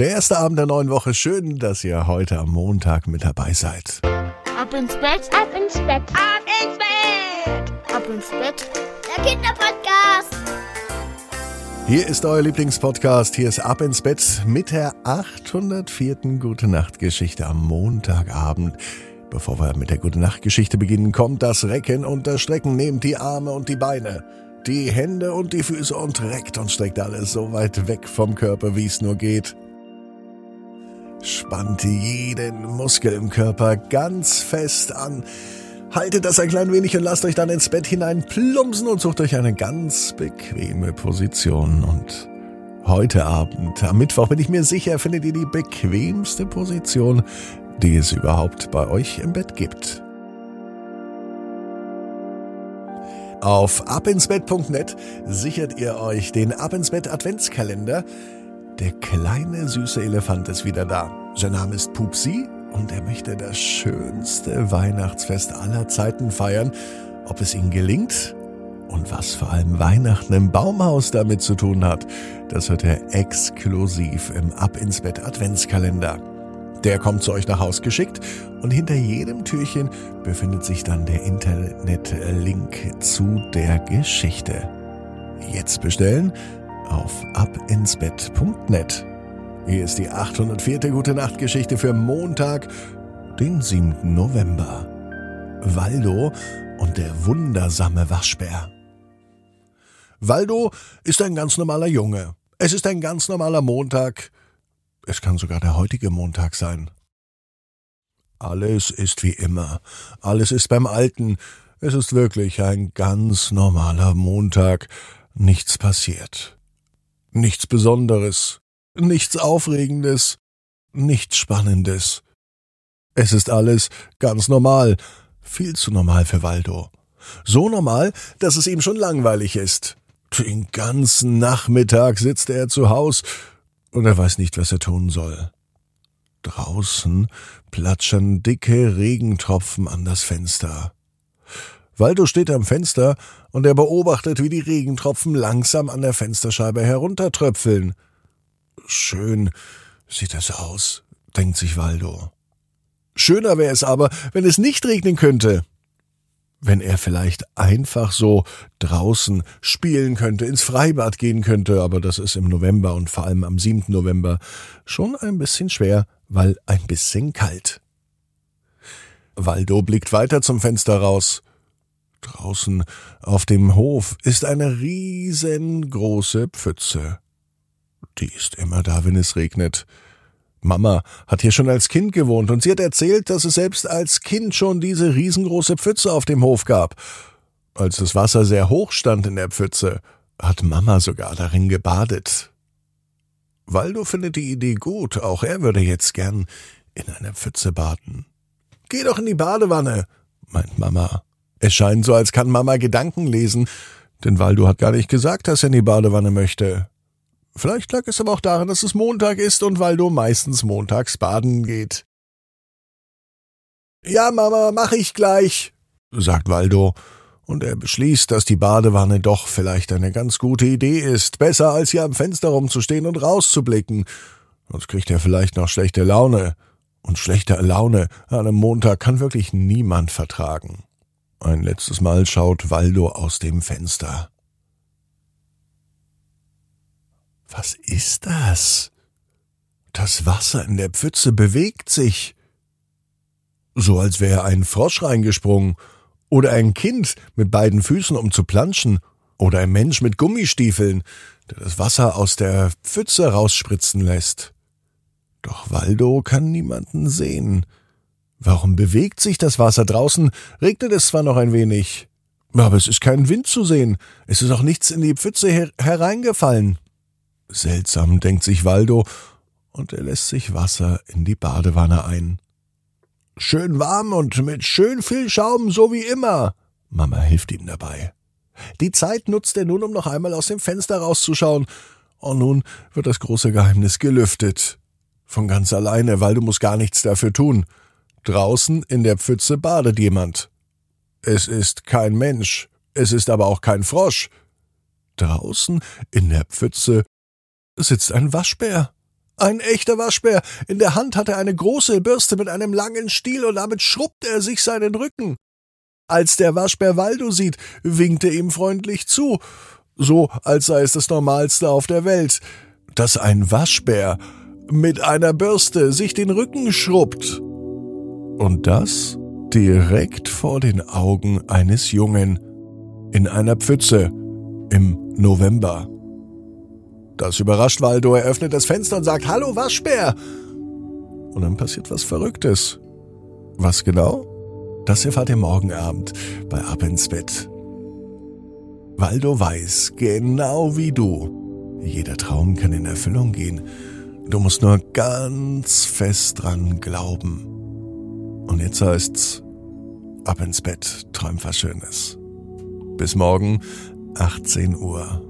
Der erste Abend der neuen Woche. Schön, dass ihr heute am Montag mit dabei seid. Ab ins Bett, Ab ins Bett, ab ins Bett, ab ins Bett. der Kinderpodcast. Hier ist euer Lieblingspodcast. Hier ist Ab ins Bett mit der 804. Gute Nacht Geschichte am Montagabend. Bevor wir mit der Gute Nacht Geschichte beginnen, kommt das Recken und das Strecken. Nehmt die Arme und die Beine, die Hände und die Füße und reckt und streckt alles so weit weg vom Körper, wie es nur geht. Spannt jeden Muskel im Körper ganz fest an. Haltet das ein klein wenig und lasst euch dann ins Bett hinein plumpsen und sucht euch eine ganz bequeme Position. Und heute Abend, am Mittwoch, bin ich mir sicher, findet ihr die bequemste Position, die es überhaupt bei euch im Bett gibt. Auf abinsbett.net sichert ihr euch den Ab ins Bett Adventskalender. Der kleine süße Elefant ist wieder da. Sein Name ist Pupsi und er möchte das schönste Weihnachtsfest aller Zeiten feiern. Ob es ihm gelingt und was vor allem Weihnachten im Baumhaus damit zu tun hat, das hört er exklusiv im Ab ins Bett Adventskalender. Der kommt zu euch nach Haus geschickt und hinter jedem Türchen befindet sich dann der Internetlink zu der Geschichte. Jetzt bestellen auf abinsbett.net. Hier ist die 804. Gute Nacht Geschichte für Montag, den 7. November. Waldo und der wundersame Waschbär. Waldo ist ein ganz normaler Junge. Es ist ein ganz normaler Montag. Es kann sogar der heutige Montag sein. Alles ist wie immer. Alles ist beim Alten. Es ist wirklich ein ganz normaler Montag. Nichts passiert. Nichts Besonderes. Nichts Aufregendes. Nichts Spannendes. Es ist alles ganz normal. Viel zu normal für Waldo. So normal, dass es ihm schon langweilig ist. Den ganzen Nachmittag sitzt er zu Haus und er weiß nicht, was er tun soll. Draußen platschern dicke Regentropfen an das Fenster. Waldo steht am Fenster und er beobachtet, wie die Regentropfen langsam an der Fensterscheibe heruntertröpfeln. Schön sieht es aus, denkt sich Waldo. Schöner wäre es aber, wenn es nicht regnen könnte. Wenn er vielleicht einfach so draußen spielen könnte, ins Freibad gehen könnte, aber das ist im November und vor allem am 7. November schon ein bisschen schwer, weil ein bisschen kalt. Waldo blickt weiter zum Fenster raus. Draußen auf dem Hof ist eine riesengroße Pfütze. Die ist immer da, wenn es regnet. Mama hat hier schon als Kind gewohnt und sie hat erzählt, dass es selbst als Kind schon diese riesengroße Pfütze auf dem Hof gab. Als das Wasser sehr hoch stand in der Pfütze, hat Mama sogar darin gebadet. Waldo findet die Idee gut, auch er würde jetzt gern in einer Pfütze baden. Geh doch in die Badewanne, meint Mama. Es scheint so, als kann Mama Gedanken lesen, denn Waldo hat gar nicht gesagt, dass er in die Badewanne möchte. Vielleicht lag es aber auch daran, dass es Montag ist und Waldo meistens montags baden geht. Ja, Mama, mach ich gleich, sagt Waldo, und er beschließt, dass die Badewanne doch vielleicht eine ganz gute Idee ist, besser als hier am Fenster rumzustehen und rauszublicken. Sonst kriegt er vielleicht noch schlechte Laune. Und schlechte Laune an einem Montag kann wirklich niemand vertragen. Ein letztes Mal schaut Waldo aus dem Fenster. Was ist das? Das Wasser in der Pfütze bewegt sich. So als wäre ein Frosch reingesprungen oder ein Kind mit beiden Füßen, um zu planschen, oder ein Mensch mit Gummistiefeln, der das Wasser aus der Pfütze rausspritzen lässt. Doch Waldo kann niemanden sehen. Warum bewegt sich das Wasser draußen? Regnet es zwar noch ein wenig, aber es ist kein Wind zu sehen. Es ist auch nichts in die Pfütze her hereingefallen. Seltsam, denkt sich Waldo, und er lässt sich Wasser in die Badewanne ein. Schön warm und mit schön viel Schaum, so wie immer. Mama hilft ihm dabei. Die Zeit nutzt er nun, um noch einmal aus dem Fenster rauszuschauen. Und nun wird das große Geheimnis gelüftet. Von ganz alleine, weil du musst gar nichts dafür tun. Draußen in der Pfütze badet jemand. Es ist kein Mensch, es ist aber auch kein Frosch. Draußen in der Pfütze sitzt ein Waschbär. Ein echter Waschbär. In der Hand hat er eine große Bürste mit einem langen Stiel und damit schrubbt er sich seinen Rücken. Als der Waschbär Waldo sieht, winkt er ihm freundlich zu, so als sei es das Normalste auf der Welt, dass ein Waschbär mit einer Bürste sich den Rücken schrubbt. Und das direkt vor den Augen eines Jungen in einer Pfütze im November. Das überrascht Waldo, er öffnet das Fenster und sagt Hallo Waschbär. Und dann passiert was Verrücktes. Was genau? Das erfahrt ihr morgen Abend bei Ab ins Bett. Waldo weiß, genau wie du, jeder Traum kann in Erfüllung gehen. Du musst nur ganz fest dran glauben. Und jetzt heißt's Ab ins Bett, träum was Schönes. Bis morgen, 18 Uhr.